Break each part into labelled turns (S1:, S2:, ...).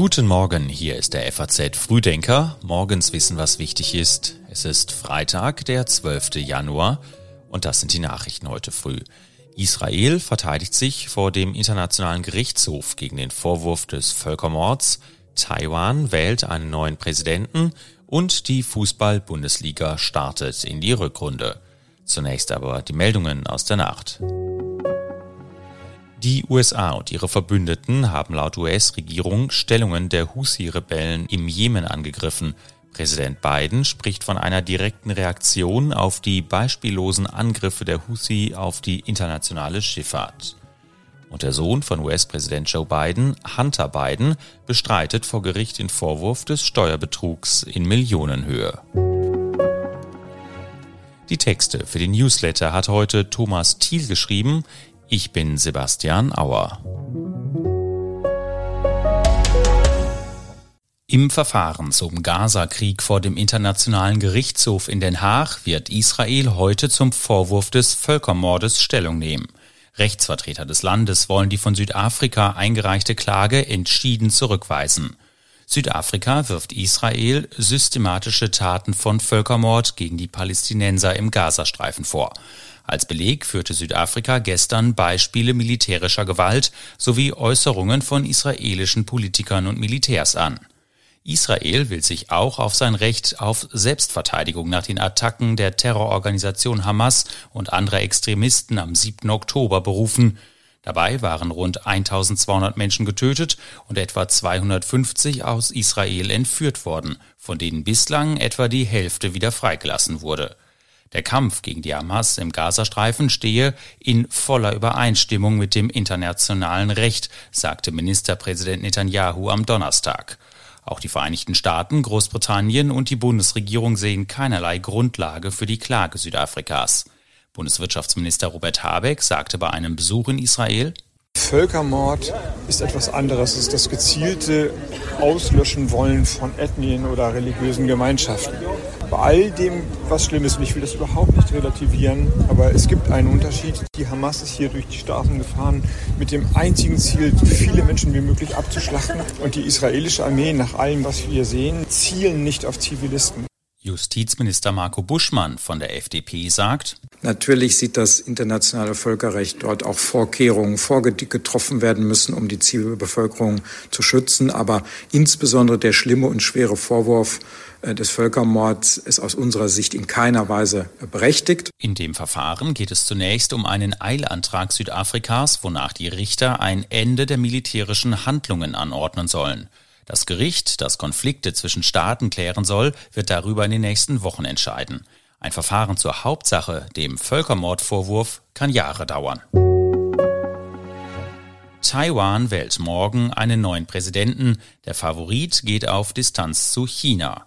S1: Guten Morgen, hier ist der FAZ Frühdenker. Morgens wissen, was wichtig ist. Es ist Freitag, der 12. Januar und das sind die Nachrichten heute früh. Israel verteidigt sich vor dem Internationalen Gerichtshof gegen den Vorwurf des Völkermords. Taiwan wählt einen neuen Präsidenten und die Fußball-Bundesliga startet in die Rückrunde. Zunächst aber die Meldungen aus der Nacht. Die USA und ihre Verbündeten haben laut US-Regierung Stellungen der Husi-Rebellen im Jemen angegriffen. Präsident Biden spricht von einer direkten Reaktion auf die beispiellosen Angriffe der Husi auf die internationale Schifffahrt. Und der Sohn von US-Präsident Joe Biden, Hunter Biden, bestreitet vor Gericht den Vorwurf des Steuerbetrugs in Millionenhöhe. Die Texte für den Newsletter hat heute Thomas Thiel geschrieben. Ich bin Sebastian Auer. Im Verfahren zum Gaza-Krieg vor dem Internationalen Gerichtshof in Den Haag wird Israel heute zum Vorwurf des Völkermordes Stellung nehmen. Rechtsvertreter des Landes wollen die von Südafrika eingereichte Klage entschieden zurückweisen. Südafrika wirft Israel systematische Taten von Völkermord gegen die Palästinenser im Gazastreifen vor. Als Beleg führte Südafrika gestern Beispiele militärischer Gewalt sowie Äußerungen von israelischen Politikern und Militärs an. Israel will sich auch auf sein Recht auf Selbstverteidigung nach den Attacken der Terrororganisation Hamas und anderer Extremisten am 7. Oktober berufen. Dabei waren rund 1200 Menschen getötet und etwa 250 aus Israel entführt worden, von denen bislang etwa die Hälfte wieder freigelassen wurde. Der Kampf gegen die Hamas im Gazastreifen stehe in voller Übereinstimmung mit dem internationalen Recht, sagte Ministerpräsident Netanyahu am Donnerstag. Auch die Vereinigten Staaten, Großbritannien und die Bundesregierung sehen keinerlei Grundlage für die Klage Südafrikas. Bundeswirtschaftsminister Robert Habeck sagte bei einem Besuch in Israel,
S2: Völkermord ist etwas anderes. Es ist das gezielte Auslöschen wollen von Ethnien oder religiösen Gemeinschaften. Bei all dem, was schlimm ist, und ich will das überhaupt nicht relativieren, aber es gibt einen Unterschied. Die Hamas ist hier durch die Straßen gefahren mit dem einzigen Ziel, so viele Menschen wie möglich abzuschlachten. Und die israelische Armee, nach allem, was wir sehen, zielen nicht auf Zivilisten.
S1: Justizminister Marco Buschmann von der FDP sagt,
S3: Natürlich sieht das internationale Völkerrecht dort auch Vorkehrungen vorgetroffen werden müssen, um die Zivilbevölkerung zu schützen. Aber insbesondere der schlimme und schwere Vorwurf äh, des Völkermords ist aus unserer Sicht in keiner Weise berechtigt.
S1: In dem Verfahren geht es zunächst um einen Eilantrag Südafrikas, wonach die Richter ein Ende der militärischen Handlungen anordnen sollen. Das Gericht, das Konflikte zwischen Staaten klären soll, wird darüber in den nächsten Wochen entscheiden. Ein Verfahren zur Hauptsache, dem Völkermordvorwurf, kann Jahre dauern. Taiwan wählt morgen einen neuen Präsidenten. Der Favorit geht auf Distanz zu China.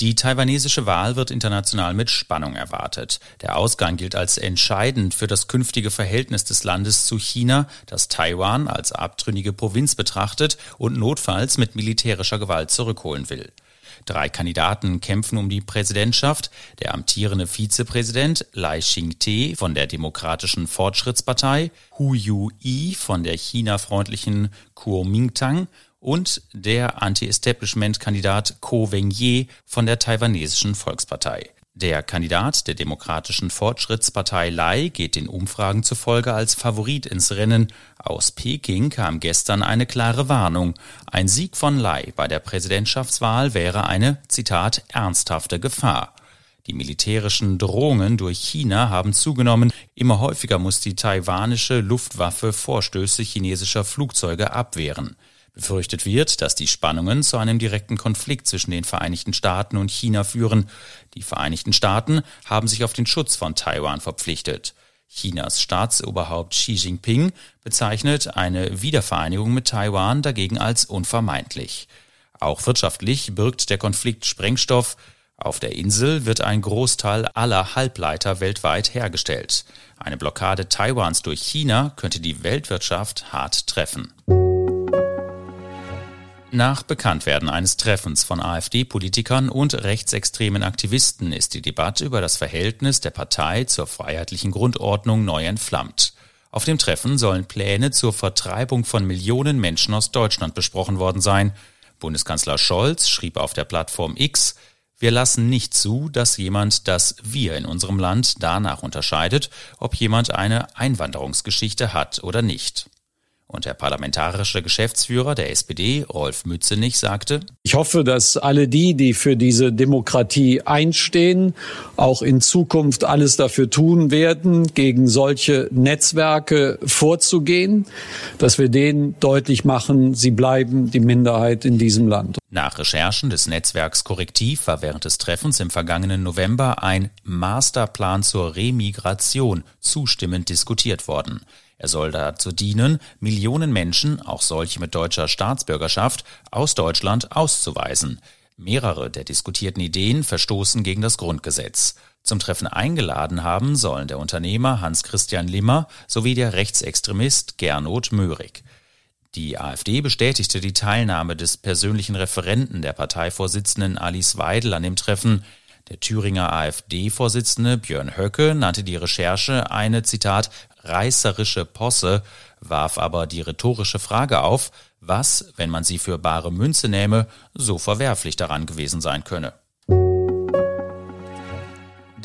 S1: Die taiwanesische Wahl wird international mit Spannung erwartet. Der Ausgang gilt als entscheidend für das künftige Verhältnis des Landes zu China, das Taiwan als abtrünnige Provinz betrachtet und notfalls mit militärischer Gewalt zurückholen will. Drei Kandidaten kämpfen um die Präsidentschaft. Der amtierende Vizepräsident Lai Ching-te von der Demokratischen Fortschrittspartei, Hu Yu-i von der China-freundlichen Kuomintang und der Anti-Establishment-Kandidat Ko Wen-je von der taiwanesischen Volkspartei. Der Kandidat der Demokratischen Fortschrittspartei Lai geht den Umfragen zufolge als Favorit ins Rennen. Aus Peking kam gestern eine klare Warnung. Ein Sieg von Lai bei der Präsidentschaftswahl wäre eine, Zitat, ernsthafte Gefahr. Die militärischen Drohungen durch China haben zugenommen. Immer häufiger muss die taiwanische Luftwaffe Vorstöße chinesischer Flugzeuge abwehren. Befürchtet wird, dass die Spannungen zu einem direkten Konflikt zwischen den Vereinigten Staaten und China führen. Die Vereinigten Staaten haben sich auf den Schutz von Taiwan verpflichtet. Chinas Staatsoberhaupt Xi Jinping bezeichnet eine Wiedervereinigung mit Taiwan dagegen als unvermeidlich. Auch wirtschaftlich birgt der Konflikt Sprengstoff. Auf der Insel wird ein Großteil aller Halbleiter weltweit hergestellt. Eine Blockade Taiwans durch China könnte die Weltwirtschaft hart treffen. Nach Bekanntwerden eines Treffens von AfD-Politikern und rechtsextremen Aktivisten ist die Debatte über das Verhältnis der Partei zur freiheitlichen Grundordnung neu entflammt. Auf dem Treffen sollen Pläne zur Vertreibung von Millionen Menschen aus Deutschland besprochen worden sein. Bundeskanzler Scholz schrieb auf der Plattform X, wir lassen nicht zu, dass jemand das Wir in unserem Land danach unterscheidet, ob jemand eine Einwanderungsgeschichte hat oder nicht. Und der parlamentarische Geschäftsführer der SPD, Rolf Mützenich, sagte,
S4: Ich hoffe, dass alle die, die für diese Demokratie einstehen, auch in Zukunft alles dafür tun werden, gegen solche Netzwerke vorzugehen, dass wir denen deutlich machen, sie bleiben die Minderheit in diesem Land.
S1: Nach Recherchen des Netzwerks Korrektiv war während des Treffens im vergangenen November ein Masterplan zur Remigration zustimmend diskutiert worden. Er soll dazu dienen, Millionen Menschen, auch solche mit deutscher Staatsbürgerschaft, aus Deutschland auszuweisen. Mehrere der diskutierten Ideen verstoßen gegen das Grundgesetz. Zum Treffen eingeladen haben sollen der Unternehmer Hans-Christian Limmer sowie der Rechtsextremist Gernot Möhrig. Die AfD bestätigte die Teilnahme des persönlichen Referenten der Parteivorsitzenden Alice Weidel an dem Treffen. Der Thüringer AfD-Vorsitzende Björn Höcke nannte die Recherche eine, Zitat, reißerische Posse, warf aber die rhetorische Frage auf, was, wenn man sie für bare Münze nähme, so verwerflich daran gewesen sein könne.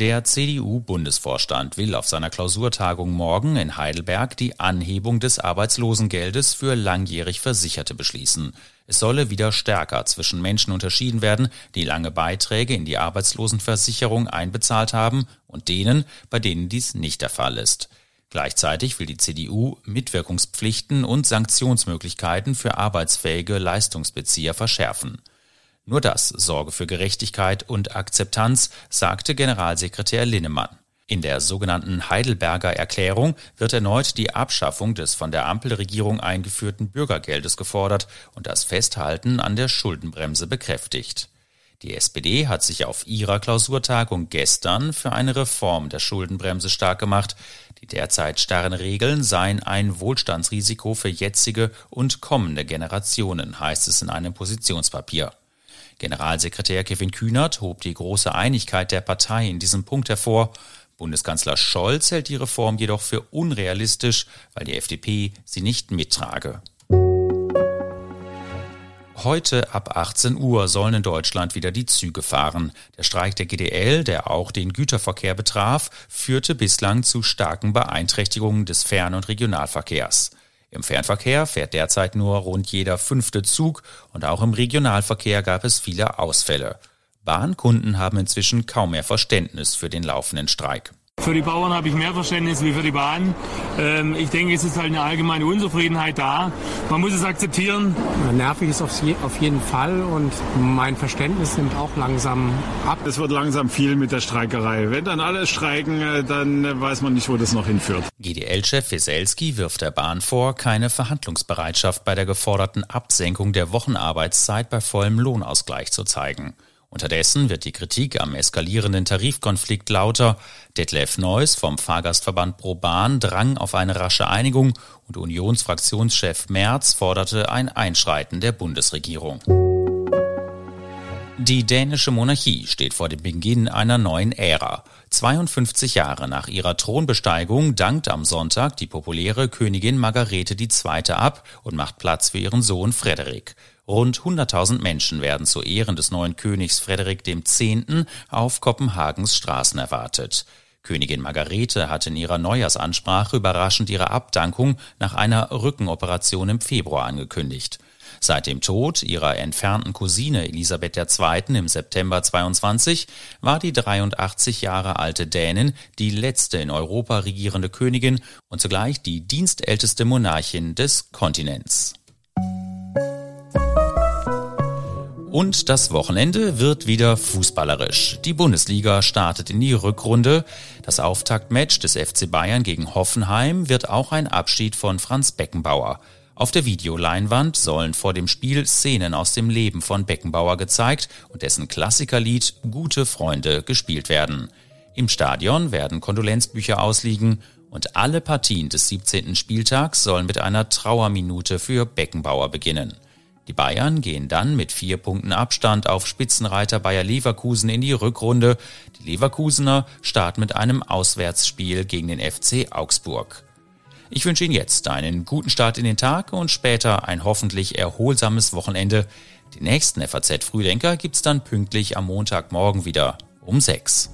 S1: Der CDU-Bundesvorstand will auf seiner Klausurtagung morgen in Heidelberg die Anhebung des Arbeitslosengeldes für langjährig Versicherte beschließen. Es solle wieder stärker zwischen Menschen unterschieden werden, die lange Beiträge in die Arbeitslosenversicherung einbezahlt haben und denen, bei denen dies nicht der Fall ist. Gleichzeitig will die CDU Mitwirkungspflichten und Sanktionsmöglichkeiten für arbeitsfähige Leistungsbezieher verschärfen. Nur das sorge für Gerechtigkeit und Akzeptanz, sagte Generalsekretär Linnemann. In der sogenannten Heidelberger Erklärung wird erneut die Abschaffung des von der Ampelregierung eingeführten Bürgergeldes gefordert und das Festhalten an der Schuldenbremse bekräftigt. Die SPD hat sich auf ihrer Klausurtagung gestern für eine Reform der Schuldenbremse stark gemacht. Die derzeit starren Regeln seien ein Wohlstandsrisiko für jetzige und kommende Generationen, heißt es in einem Positionspapier. Generalsekretär Kevin Kühnert hob die große Einigkeit der Partei in diesem Punkt hervor. Bundeskanzler Scholz hält die Reform jedoch für unrealistisch, weil die FDP sie nicht mittrage. Heute ab 18 Uhr sollen in Deutschland wieder die Züge fahren. Der Streik der GDL, der auch den Güterverkehr betraf, führte bislang zu starken Beeinträchtigungen des Fern- und Regionalverkehrs. Im Fernverkehr fährt derzeit nur rund jeder fünfte Zug und auch im Regionalverkehr gab es viele Ausfälle. Bahnkunden haben inzwischen kaum mehr Verständnis für den laufenden Streik.
S5: Für die Bauern habe ich mehr Verständnis wie für die Bahn. Ähm, ich denke, es ist halt eine allgemeine Unzufriedenheit da. Man muss es akzeptieren.
S6: Nervig ist auf jeden Fall und mein Verständnis nimmt auch langsam ab.
S7: Es wird langsam viel mit der Streikerei. Wenn dann alle streiken, äh, dann weiß man nicht, wo das noch hinführt.
S1: GDL-Chef Weselski wirft der Bahn vor, keine Verhandlungsbereitschaft bei der geforderten Absenkung der Wochenarbeitszeit bei vollem Lohnausgleich zu zeigen. Unterdessen wird die Kritik am eskalierenden Tarifkonflikt lauter. Detlef Neuss vom Fahrgastverband Pro Bahn drang auf eine rasche Einigung und Unionsfraktionschef Merz forderte ein Einschreiten der Bundesregierung. Die dänische Monarchie steht vor dem Beginn einer neuen Ära. 52 Jahre nach ihrer Thronbesteigung dankt am Sonntag die populäre Königin Margarete II. ab und macht Platz für ihren Sohn Frederik. Rund 100.000 Menschen werden zu Ehren des neuen Königs Frederik X. auf Kopenhagens Straßen erwartet. Königin Margarete hat in ihrer Neujahrsansprache überraschend ihre Abdankung nach einer Rückenoperation im Februar angekündigt. Seit dem Tod ihrer entfernten Cousine Elisabeth II. im September 22 war die 83 Jahre alte Dänin die letzte in Europa regierende Königin und zugleich die dienstälteste Monarchin des Kontinents. Und das Wochenende wird wieder fußballerisch. Die Bundesliga startet in die Rückrunde. Das Auftaktmatch des FC Bayern gegen Hoffenheim wird auch ein Abschied von Franz Beckenbauer. Auf der Videoleinwand sollen vor dem Spiel Szenen aus dem Leben von Beckenbauer gezeigt und dessen Klassikerlied Gute Freunde gespielt werden. Im Stadion werden Kondolenzbücher ausliegen und alle Partien des 17. Spieltags sollen mit einer Trauerminute für Beckenbauer beginnen. Die Bayern gehen dann mit vier Punkten Abstand auf Spitzenreiter Bayer Leverkusen in die Rückrunde. Die Leverkusener starten mit einem Auswärtsspiel gegen den FC Augsburg. Ich wünsche Ihnen jetzt einen guten Start in den Tag und später ein hoffentlich erholsames Wochenende. Den nächsten FAZ Frühdenker gibt's dann pünktlich am Montagmorgen wieder um 6.